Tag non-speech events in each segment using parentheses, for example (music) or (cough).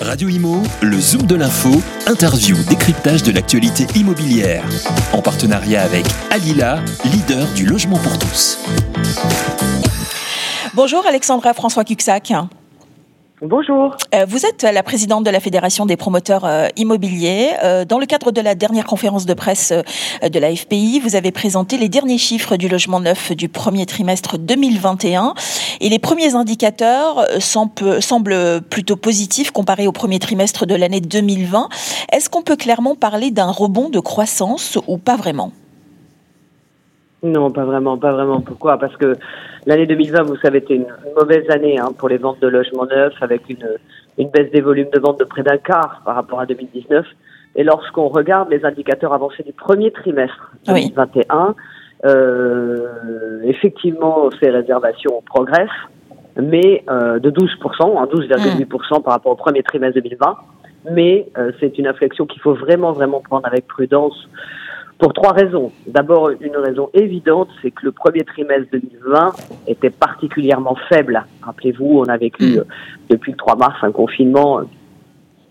Radio Imo, le Zoom de l'info, interview, décryptage de l'actualité immobilière. En partenariat avec Alila, leader du logement pour tous. Bonjour Alexandra François Cuxac. Bonjour. Euh, vous êtes la présidente de la Fédération des promoteurs euh, immobiliers. Euh, dans le cadre de la dernière conférence de presse de la FPI, vous avez présenté les derniers chiffres du logement neuf du premier trimestre 2021 et les premiers indicateurs semblent plutôt positifs comparés au premier trimestre de l'année 2020. Est-ce qu'on peut clairement parler d'un rebond de croissance ou pas vraiment? Non, pas vraiment, pas vraiment. Pourquoi? Parce que l'année 2020, vous savez, était une mauvaise année hein, pour les ventes de logements neufs, avec une, une baisse des volumes de vente de près d'un quart par rapport à 2019. Et lorsqu'on regarde les indicateurs avancés du premier trimestre 2021, euh, effectivement, ces réservations progressent, mais euh, de 12%, 12,8% hein, par rapport au premier trimestre 2020. Mais euh, c'est une inflexion qu'il faut vraiment, vraiment prendre avec prudence pour trois raisons. D'abord, une raison évidente, c'est que le premier trimestre 2020 était particulièrement faible. Rappelez-vous, on a vécu mm. euh, depuis le 3 mars un confinement, euh,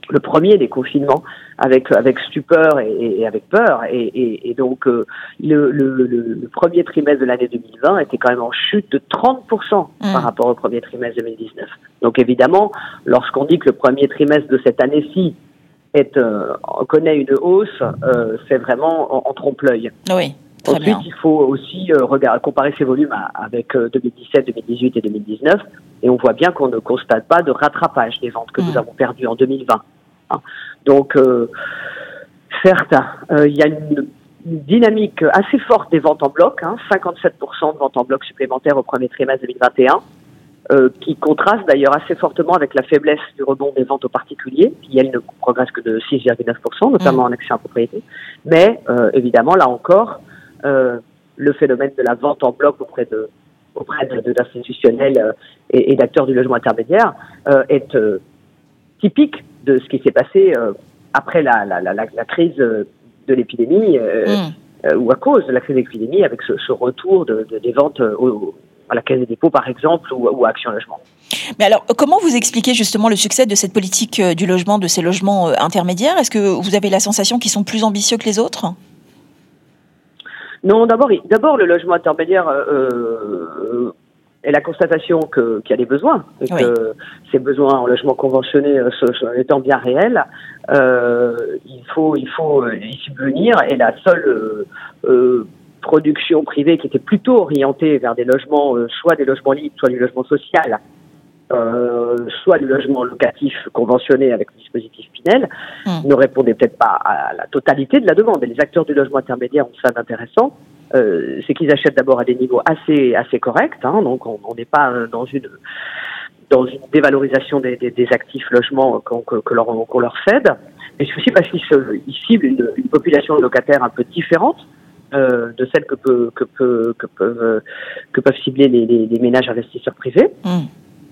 le premier des confinements, avec avec stupeur et, avec peur. Et, donc, euh, le, premier trimestre de l'année 2020 était quand même en chute de 30% mm. par rapport au premier trimestre 2019. Donc, évidemment, lorsqu'on dit que le premier trimestre de cette année-ci est, euh, connaît une hausse, euh, c'est vraiment en, trompe-l'œil. Oui. Ensuite, il faut aussi euh, regarder, comparer ces volumes avec 2017, 2018 et 2019, et on voit bien qu'on ne constate pas de rattrapage des ventes que nous mm. avons perdues en 2020. Hein. Donc, certes, il y a une, dynamique assez forte des ventes en bloc, hein, 57% de ventes en bloc supplémentaires au premier trimestre 2021. Euh, qui contraste d'ailleurs assez fortement avec la faiblesse du rebond des ventes aux particuliers, qui elle ne progresse que de 6,9%, notamment en accès à propriété. Mais euh, évidemment, là encore, euh, le phénomène de la vente en bloc auprès de auprès de, l'institutionnel et, d'acteurs du logement intermédiaire est typique de ce qui s'est passé après la, la, la, la, crise de l'épidémie. Mm. ou à cause de la crise de l'épidémie, avec ce, ce retour de, de, des ventes au, à la Caisse des dépôts, par exemple, ou, à Action Logement. Mais alors, comment vous expliquez justement le succès de cette politique euh, du logement, de ces logements euh, intermédiaires? Est-ce que vous avez la sensation qu'ils sont plus ambitieux que les autres? Non, d'abord, d'abord le logement intermédiaire euh, est la constatation qu'il y a des besoins, et que ces besoins en logement conventionné étant bien réels, il faut, il faut y subvenir, et la seule production privée qui était plutôt orientée vers des logements, euh, soit des logements libres, soit du logement social, euh, soit du logement locatif conventionné avec le dispositif Pinel, hmm. ne répondait peut-être pas à la totalité de la demande. Et les acteurs du logement intermédiaire ont ça d'intéressant. Euh, c'est qu'ils achètent d'abord à des niveaux assez assez corrects, hein, donc on n'est pas dans une dans une dévalorisation des, des, des actifs logements qu'on que, que leur, qu'on leur cède, mais c'est aussi parce qu'ils ciblent une, une population de locataires un peu différente, euh, de celles que, peut, que, peut, que, peuvent, euh, que peuvent cibler les, les, les ménages investisseurs privés. Mm.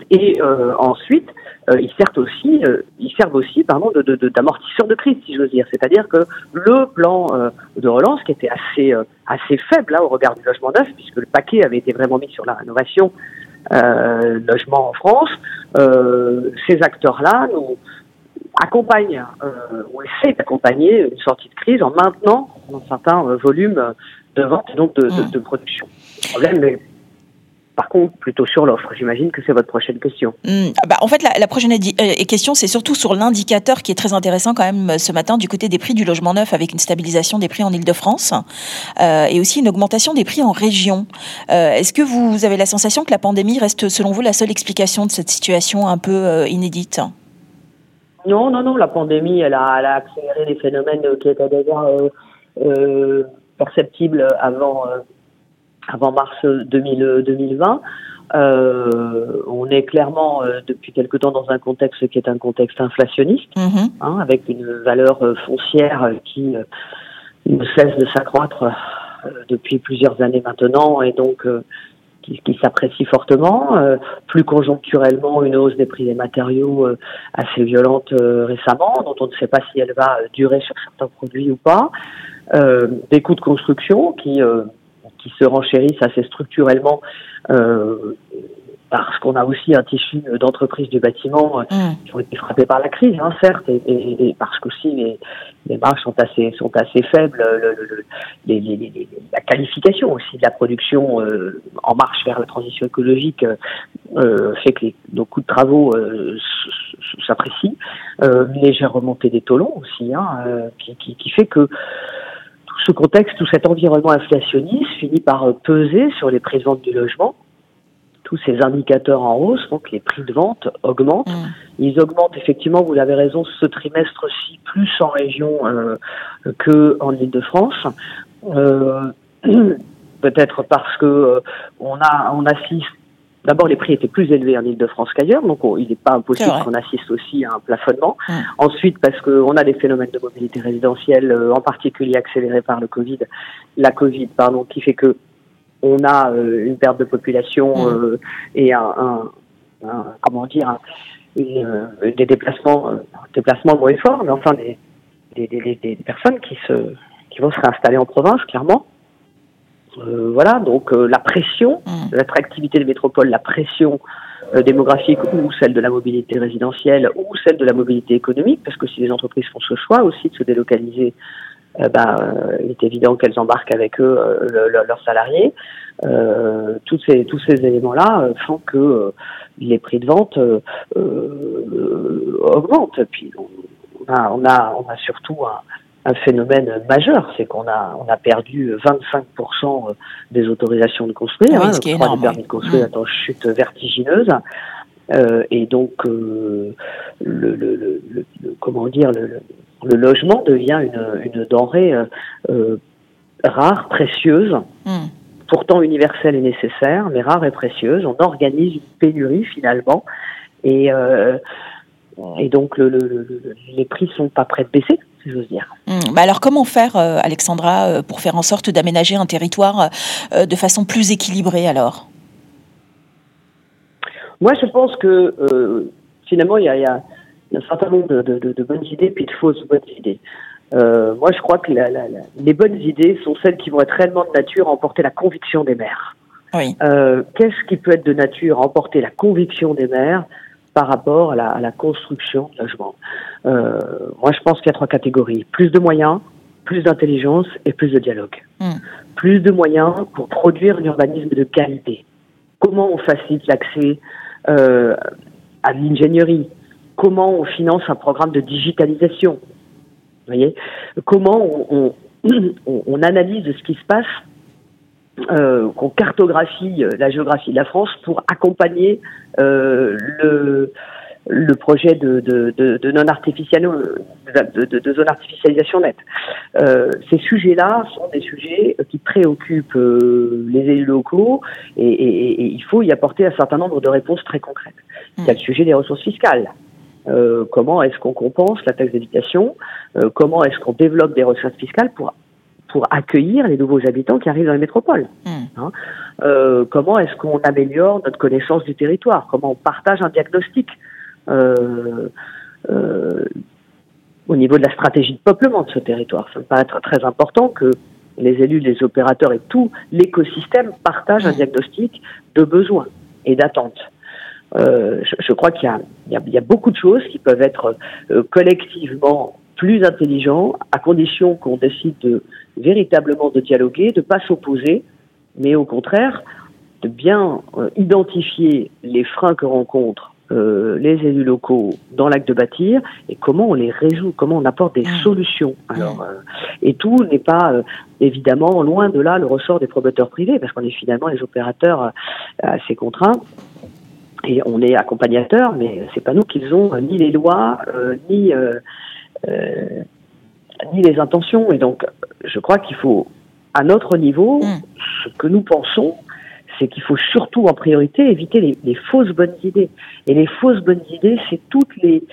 Et euh, ensuite, euh, ils servent aussi, euh, ils servent aussi, pardon, de, de, d'amortisseur de, crise, si j'ose dire. C'est-à-dire que le plan de relance, qui était assez assez faible là au regard du logement neuf, puisque le paquet avait été vraiment mis sur la rénovation logement en France, ces acteurs-là nous accompagne euh, ou essaie d'accompagner une sortie de crise en maintenant un certain euh, volume de vente et donc de, de, de production. Le problème est par contre, plutôt sur l'offre. J'imagine que c'est votre prochaine question. Hmm. Bah, en fait, la, prochaine euh, question, c'est surtout sur l'indicateur qui est très intéressant quand même ce matin du côté des prix du logement neuf avec une stabilisation des prix en Ile-de-France euh, et aussi une augmentation des prix en région. Euh, Est-ce que vous avez la sensation que la pandémie reste, selon vous, la seule explication de cette situation un peu euh, inédite? Non, non, non, la pandémie, elle a, elle a accéléré les phénomènes qui étaient déjà euh, euh, perceptibles avant, euh, avant mars 2000, 2020. on est clairement depuis quelque temps dans un contexte qui est un contexte inflationniste, mm-hmm. hein, avec une valeur foncière qui ne cesse de s'accroître depuis plusieurs années maintenant, et donc qui, s'apprécie fortement. Euh, plus conjoncturellement, une hausse des prix des matériaux euh, assez violente euh, récemment, dont on ne sait pas si elle va durer sur certains produits ou pas. Des coûts de construction qui qui se renchérissent assez structurellement parce qu'on a aussi un tissu d'entreprises du bâtiment euh, mm. qui ont été frappées par la crise, hein, certes, et, et, parce qu'aussi les, les marges sont assez sont assez faibles. Le, le, les, les, la qualification aussi de la production euh, en marche vers la transition écologique euh, fait que les, nos coûts de travaux euh, s'apprécient. Euh, une légère remontée des taux aussi, hein, qui, qui, qui fait que ce contexte, tout cet environnement inflationniste finit par peser sur les prix de vente du logement tous ces indicateurs en hausse, donc les prix de vente augmentent. Mm. Ils augmentent effectivement, vous l'avez raison, ce trimestre-ci plus en région euh, que en Ile-de-France. Euh, (clears throat) Peut-être parce que euh, on a on assiste. D'abord, les prix étaient plus élevés en Ile-de-France qu'ailleurs, donc il n'est pas impossible qu'on assiste aussi à un plafonnement. Ensuite, parce qu'on a des phénomènes de mobilité résidentielle, euh, en particulier accélérés par le Covid, la Covid, pardon, qui fait que on a euh, une perte de population mm. euh, et un, comment dire euh, des déplacements déplacements moins forts mais enfin des, des, personnes qui se qui vont se réinstaller en province clairement voilà donc la pression mm. de l'attractivité des métropoles la pression démographique ou celle de la mobilité résidentielle ou celle de la mobilité économique parce que si les entreprises font ce choix aussi de se délocaliser euh, bah, euh, il est évident qu'elles embarquent avec eux euh, leurs salariés. tous ces tous ces éléments-là font que les prix de vente augmentent. Puis on a on a on a surtout un, phénomène majeur, c'est qu'on a on a perdu 25% des autorisations de construire, oui, hein, qui est énorme, permis de construire mmh. chute vertigineuse. Euh, et donc, euh, le, le, le, comment dire, le, le logement devient une, une denrée euh, euh, rare, précieuse, hmm. pourtant universelle et nécessaire, mais rare et précieuse. On organise une pénurie finalement, et, euh, et donc le, le, les prix sont pas prêts de baisser. Si j'ose dire. Hmm. Bah alors comment faire, Alexandra, pour faire en sorte d'aménager un territoire de façon plus équilibrée alors? Moi, je pense que finalement, il y a, y un certain nombre de, de, de, bonnes idées puis de fausses bonnes idées. Euh, moi, je crois que la, la, les bonnes idées sont celles qui vont être réellement de nature à emporter la conviction des maires. Oui. Euh, Qu'est-ce qui peut être de nature à emporter la conviction des maires par rapport à la, à la construction de logements euh, Moi, je pense qu'il y a trois catégories. Plus de moyens, plus d'intelligence et plus de dialogue. Hmm. Plus de moyens pour produire un urbanisme de qualité. Comment on facilite l'accès euh, à l'ingénierie, comment on finance un programme de digitalisation? Vous voyez? Comment on, on, (clears throat) on, analyse ce qui se passe, euh, qu'on cartographie la géographie de la France pour accompagner euh, le, le projet de, de, de, de non de, de, zone artificialisation nette. Euh, ces sujets-là sont des sujets qui préoccupent euh, les élus locaux et, et, et, il faut y apporter un certain nombre de réponses très concrètes. Il y a le sujet des ressources fiscales. Euh, comment est-ce qu'on compense la taxe d'habitation, euh, comment est-ce qu'on développe des recettes fiscales pour pour accueillir les nouveaux habitants qui arrivent dans les métropoles. Hmm. Hein euh, comment est-ce qu'on améliore notre connaissance du territoire? Comment on partage un diagnostic euh, euh, au niveau de la stratégie de peuplement de ce territoire? Ça me paraît être très important que les élus, les opérateurs et tout l'écosystème partagent un hmm. diagnostic de besoins et d'attentes. Je, je, crois qu'il y, y, y a, beaucoup de choses qui peuvent être collectivement plus intelligents, à condition qu'on décide de véritablement de dialoguer, de pas s'opposer, mais au contraire de bien euh, identifier les freins que rencontrent euh, les élus locaux dans l'acte de bâtir et comment on les résout, comment on apporte des mmh. solutions. Alors, euh, et tout n'est pas évidemment loin de là le ressort des promoteurs privés, parce qu'on est finalement les opérateurs assez contraints et on est accompagnateur, mais c'est pas nous qui ont ni les lois, euh, ni euh, ni les intentions. Et donc, je crois qu'il faut, à notre niveau, mm. ce que nous pensons, c'est qu'il faut surtout en priorité éviter les, les, fausses bonnes idées. Et les fausses bonnes idées, c'est toutes les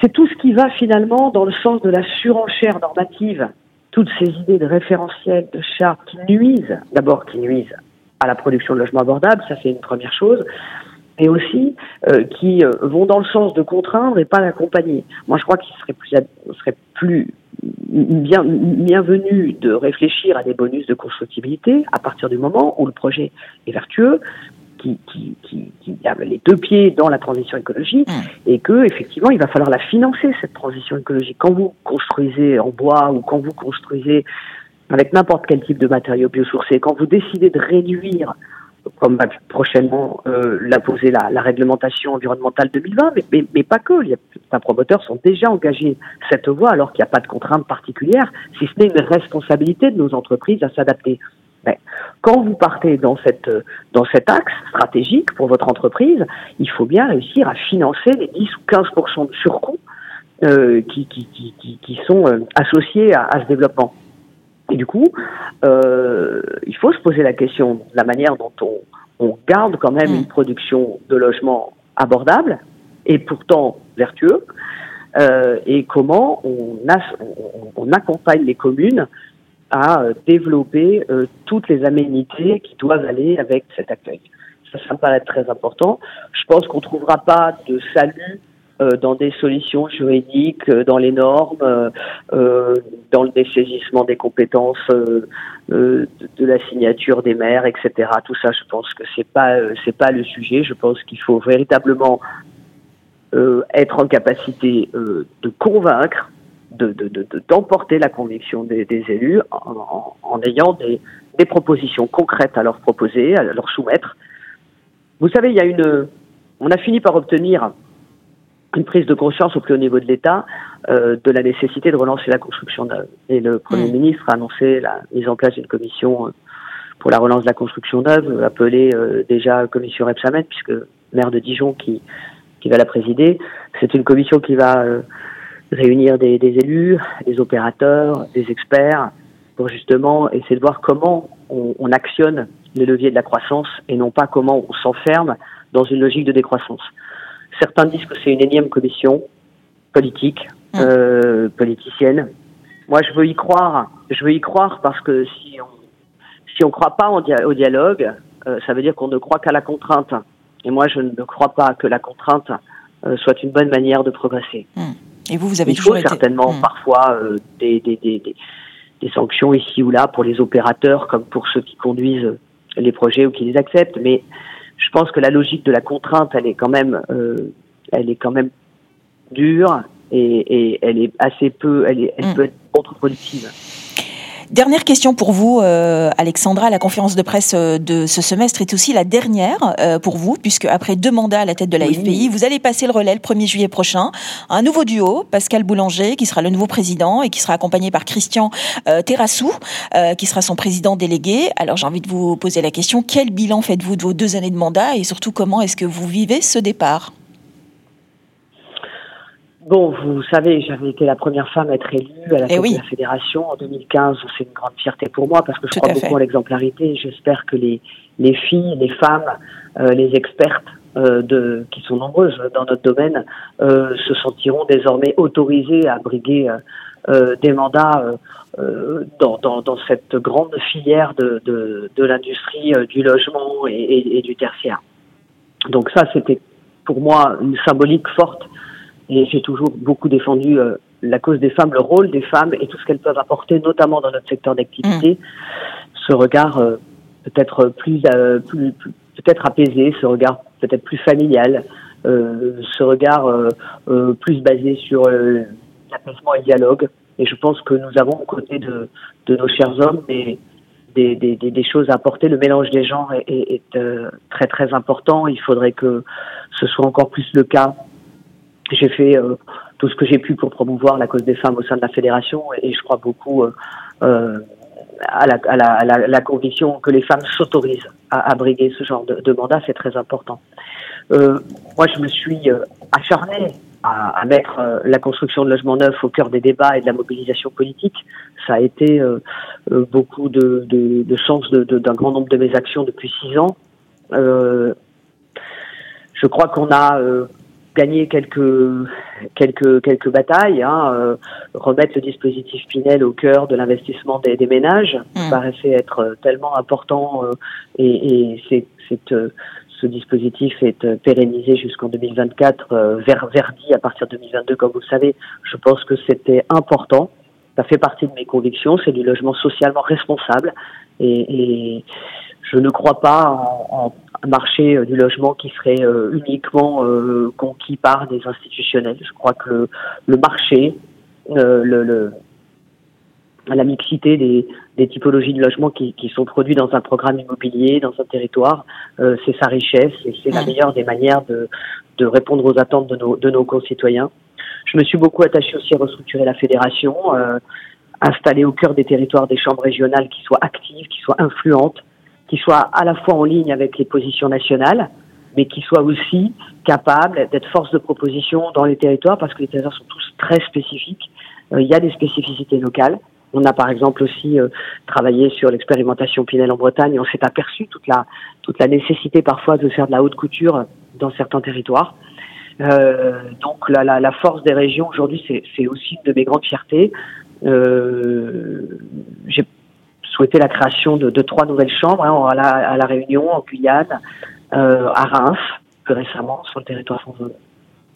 c'est tout ce qui va finalement dans le sens de la surenchère normative. Toutes ces idées de référentiel, de charte qui nuisent, d'abord qui nuisent à la production de logements abordables, ça c'est une première chose, et aussi euh, qui euh, vont dans le sens de contraindre et pas d'accompagner. Moi, je crois qu'il serait plus, serait plus bien, bienvenu de réfléchir à des bonus de constructibilité à partir du moment où le projet est vertueux, qui, qui, qui, qui, a les deux pieds dans la transition écologique mmh. et que effectivement il va falloir la financer cette transition écologique. Quand vous construisez en bois ou quand vous construisez avec n'importe quel type de matériaux biosourcés, quand vous décidez de réduire comme va prochainement euh, la poser la, la, réglementation environnementale 2020, mais, mais, mais pas que. Certains promoteurs sont déjà engagés cette voie alors qu'il n'y a pas de contraintes particulières, si ce n'est une responsabilité de nos entreprises à s'adapter. Mais quand vous partez dans, cette, dans cet axe stratégique pour votre entreprise, il faut bien réussir à financer les 10 ou 15 de surcoûts euh, qui, qui, qui, qui, sont euh, associés à, à ce développement. Et du coup, euh, il faut se poser la question de la manière dont on, on garde quand même mm. une production de logements abordable et pourtant vertueux, euh, et comment on, a, on, on, accompagne les communes à euh, développer euh, toutes les aménités qui doivent aller avec cet accueil. Ça, ça me paraît très important. Je pense qu'on ne trouvera pas de salut dans des solutions juridiques, euh, dans les normes, euh, dans le dessaisissement des compétences de, de, la signature des maires, etc. Tout ça, je pense que c'est pas c'est pas le sujet. Je pense qu'il faut véritablement être en capacité de convaincre, de, d'emporter la conviction des, des élus en, en, en ayant des, des propositions concrètes à leur proposer, à leur soumettre. Vous savez, il y a une, on a fini par obtenir une prise de conscience au plus haut niveau de l'État euh, de la nécessité de relancer la construction neuve. Et le Premier mmh. ministre a annoncé la mise en place d'une commission euh, pour la relance de la construction neuve, appelée euh, déjà commission Repsamen, puisque maire de Dijon qui, qui va la présider. C'est une commission qui va euh, réunir des, des, élus, des opérateurs, des experts, pour justement essayer de voir comment on, on actionne les leviers de la croissance et non pas comment on s'enferme dans une logique de décroissance. Certains disent que c'est une énième commission politique, mmh. euh, politicienne. Moi, je veux y croire. Je veux y croire parce que si on si on croit pas au dialogue, euh, ça veut dire qu'on ne croit qu'à la contrainte. Et moi, je ne crois pas que la contrainte euh, soit une bonne manière de progresser. Mmh. Et vous, vous avez Il toujours faut été... certainement mmh. parfois euh, des, des, des, des, sanctions ici ou là pour les opérateurs, comme pour ceux qui conduisent les projets ou qui les acceptent. Mais je pense que la logique de la contrainte, elle est quand même, euh, elle est quand même dure et, et elle est assez peu, elle, est, elle mm. peut être contre-productive. Dernière question pour vous, euh, Alexandra. La conférence de presse euh, de ce semestre est aussi la dernière euh, pour vous, puisque après deux mandats à la tête de la oui. FPI, vous allez passer le relais le 1er juillet prochain. Un nouveau duo, Pascal Boulanger, qui sera le nouveau président et qui sera accompagné par Christian euh, Terrassou, qui sera son président délégué. Alors j'ai envie de vous poser la question, quel bilan faites-vous de vos deux années de mandat et surtout comment est-ce que vous vivez ce départ? Bon, vous savez, j'avais été la première femme à être élue à la, eh oui. de la fédération en 2015. C'est une grande fierté pour moi parce que je Tout crois à beaucoup fait. en l'exemplarité. J'espère que les, les filles, les femmes, euh, les expertes euh, de, qui sont nombreuses dans notre domaine euh, se sentiront désormais autorisées à briguer euh, des mandats euh, dans, dans, dans, cette grande filière de, de, de l'industrie euh, du logement et, et, et du tertiaire. Donc ça, c'était pour moi une symbolique forte et j'ai toujours beaucoup défendu euh, la cause des femmes, le rôle des femmes et tout ce qu'elles peuvent apporter, notamment dans notre secteur d'activité. Mmh. Ce regard euh, peut-être plus, euh, plus, plus peut-être apaisé, ce regard peut-être plus familial, euh, ce regard euh, plus basé sur l'apaisement et le dialogue. Et je pense que nous avons aux côtés de, de nos chers hommes des, des, des, des, choses à apporter. Le mélange des genres est, est, est très très important. Il faudrait que ce soit encore plus le cas j'ai fait euh, tout ce que j'ai pu pour promouvoir la cause des femmes au sein de la fédération et, je crois beaucoup euh, euh, à, la, à, la, à la, que les femmes s'autorisent à, briguer ce genre de, de mandat, c'est très important. Euh, moi, je me suis acharné à, à mettre la construction de logements neufs au cœur des débats et de la mobilisation politique. Ça a été beaucoup de, de, de sens d'un grand nombre de mes actions depuis six ans. je crois qu'on a gagner quelques quelques quelques batailles, hein, euh, remettre le dispositif Pinel au cœur de l'investissement des, des, ménages mmh. paraissait être tellement important euh, et, et c'est euh, ce dispositif est euh, pérennisé jusqu'en 2024, euh, ver, verdi à partir de 2022, comme vous le savez. Je pense que c'était important. Ça fait partie de mes convictions. C'est du logement socialement responsable et, et je ne crois pas en, en marché du logement qui serait uniquement conquis par des institutionnels. Je crois que le, marché, le, la mixité des, des, typologies de logement qui, qui, sont produits dans un programme immobilier, dans un territoire, c'est sa richesse et c'est la meilleure des manières de, de répondre aux attentes de nos, de nos concitoyens. Je me suis beaucoup attaché aussi à restructurer la fédération, euh, installer au cœur des territoires des chambres régionales qui soient actives, qui soient influentes, qui soient à la fois en ligne avec les positions nationales, mais qui soient aussi capables d'être force de proposition dans les territoires, parce que les territoires sont tous très spécifiques. Euh, il y a des spécificités locales. On a par exemple aussi euh, travaillé sur l'expérimentation Pinel en Bretagne et on s'est aperçu toute la, toute la nécessité parfois de faire de la haute couture dans certains territoires. Euh, donc la, la, la, force des régions aujourd'hui, c'est aussi une de mes grandes fiertés. Euh, souhaité la création de, de, trois nouvelles chambres hein, à, la, à, la, Réunion, en Guyane, euh, à Reims, plus récemment sur le territoire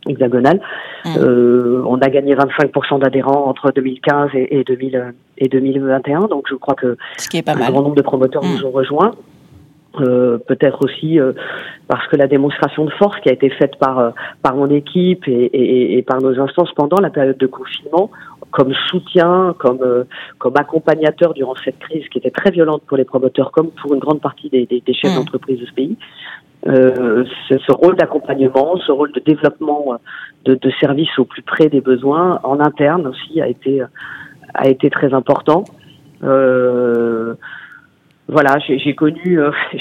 hexagonal. Mmh. Euh, on a gagné 25% d'adhérents entre 2015 et, et, 2000, et 2021, donc je crois que Ce qui est pas un grand nombre de promoteurs mmh. nous ont rejoints. Euh, peut-être aussi euh, parce que la démonstration de force qui a été faite par euh, par mon équipe et, et, et, par nos instances pendant la période de confinement, comme soutien, comme euh, comme accompagnateur durant cette crise qui était très violente pour les promoteurs, comme pour une grande partie des, des, des chefs mmh. d'entreprise de ce pays. Ce, ce, rôle d'accompagnement, ce rôle de développement de, de services au plus près des besoins en interne aussi a été a été très important. Euh, voilà, j'ai connu, euh, (laughs)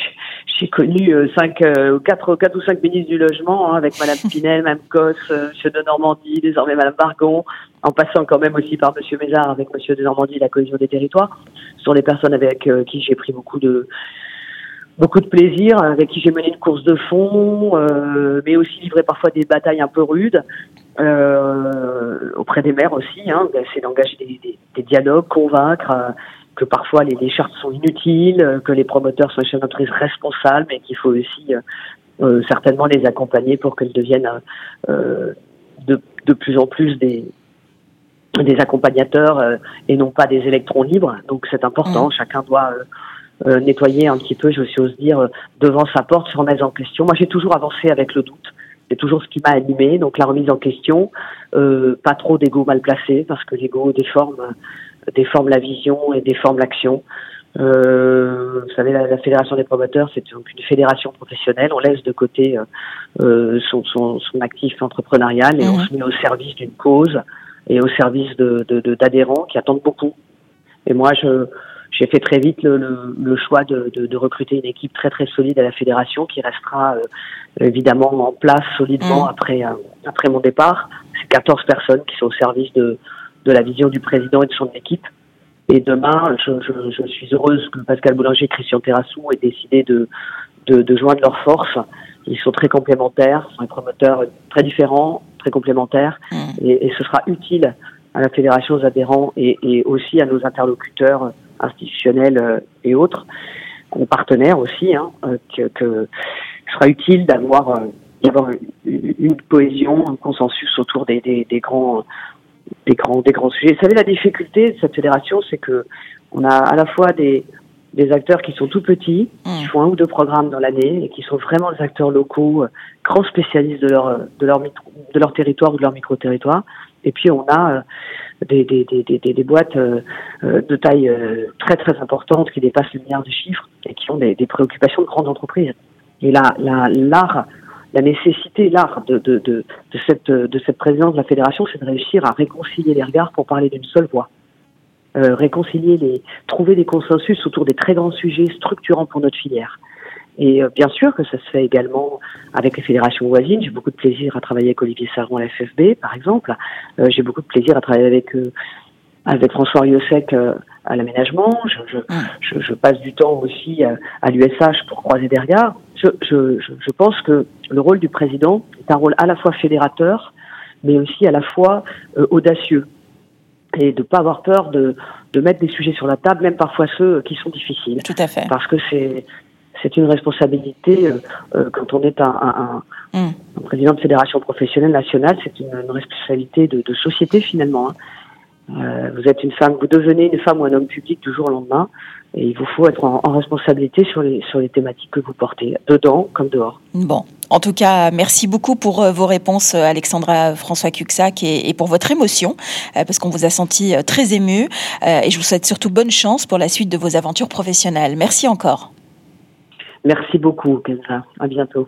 j'ai connu euh, cinq, euh, quatre, quatre ou cinq ministres du logement hein, avec Madame (laughs) Pinel, Mme Cos, euh, Monsieur de Normandie, désormais Madame Bargon, en passant quand même aussi par Monsieur Mézard avec Monsieur de Normandie, la cohésion des territoires. Ce sont des personnes avec euh, qui j'ai pris beaucoup de beaucoup de plaisir, avec qui j'ai mené une course de fond, euh, mais aussi livré parfois des batailles un peu rudes. auprès des maires aussi, hein, c'est d'engager des, des, des, dialogues, convaincre, que parfois les, les, chartes sont inutiles, euh, que les promoteurs sont des chefs d'entreprise responsables et qu'il faut aussi euh, euh, certainement les accompagner pour qu'elles deviennent euh, de, de, plus en plus des, des accompagnateurs euh, et non pas des électrons libres. Donc c'est important, mmh. chacun doit nettoyer un petit peu, je aussi ose dire, devant sa porte, se remettre en question. Moi j'ai toujours avancé avec le doute. C'est toujours ce qui m'a animé, donc la remise en question, pas trop d'ego mal placé, parce que l'ego déforme déforme la vision et déforme l'action. Euh, vous savez, la, la, fédération des promoteurs, c'est donc une fédération professionnelle. On laisse de côté euh, euh son, son, son, actif entrepreneurial et mmh. on se met au service d'une cause et au service de, d'adhérents de, qui attendent beaucoup. Et moi, je, j'ai fait très vite le, le, le choix de, de, de, recruter une équipe très très solide à la fédération qui restera euh, évidemment en place solidement mmh. après euh, après mon départ. C'est 14 personnes qui sont au service de de la vision du président et de son équipe. Et demain, je, je, je suis heureuse que Pascal Boulanger et Christian Terrassou aient décidé de, de, de, joindre leurs forces. Ils sont très complémentaires, sont des promoteurs très différents, très complémentaires, mmh. et, et, ce sera utile à la fédération, aux adhérents et, et aussi à nos interlocuteurs institutionnels euh, et autres, aux partenaires aussi, hein, euh, que, que ce sera utile d'avoir euh, d'avoir une cohésion, un consensus autour des, des, des grands des grands, des grands sujets. Vous savez, la difficulté de cette fédération, c'est que on a à la fois des, des acteurs qui sont tout petits, qui font un ou deux programmes dans l'année et qui sont vraiment des acteurs locaux, euh, grands spécialistes de leur, de leur, de leur territoire ou de leur micro-territoire. Et puis on a euh, des, des, des, des, des boîtes euh, de taille très très importante qui dépassent le milliard de chiffres et qui ont des, des préoccupations de grandes entreprises. Et là, l'art la nécessité, l'art de, de, de, de, cette, de cette présidence de la fédération, c'est de réussir à réconcilier les regards pour parler d'une seule voix. Euh, réconcilier les, trouver des consensus autour des très grands sujets structurants pour notre filière. Et euh, bien sûr que ça se fait également avec les fédérations voisines. J'ai beaucoup de plaisir à travailler avec Olivier Sarron à la FFB, par exemple. Euh, J'ai beaucoup de plaisir à travailler avec avec François Riosec à l'aménagement. Je, je, mmh. je, je, passe du temps aussi à, à l'USH pour croiser des regards. Je, je, pense que le rôle du président est un rôle à la fois fédérateur, mais aussi à la fois euh, audacieux. Et de ne pas avoir peur de, de mettre des sujets sur la table, même parfois ceux qui sont difficiles. Tout à fait. Parce que c'est c'est une responsabilité euh, euh quand on est un, un, un, un, président de fédération professionnelle nationale, c'est une, une, responsabilité de, de société finalement. Hein. Vous êtes une femme, vous devenez une femme ou un homme public du jour au lendemain. Et il vous faut être en, responsabilité sur les, sur les thématiques que vous portez, dedans comme dehors. Bon. En tout cas, merci beaucoup pour vos réponses, Alexandra François Cuxac, et, et pour votre émotion, parce qu'on vous a senti très ému. Et je vous souhaite surtout bonne chance pour la suite de vos aventures professionnelles. Merci encore. Merci beaucoup, Kenza. À bientôt.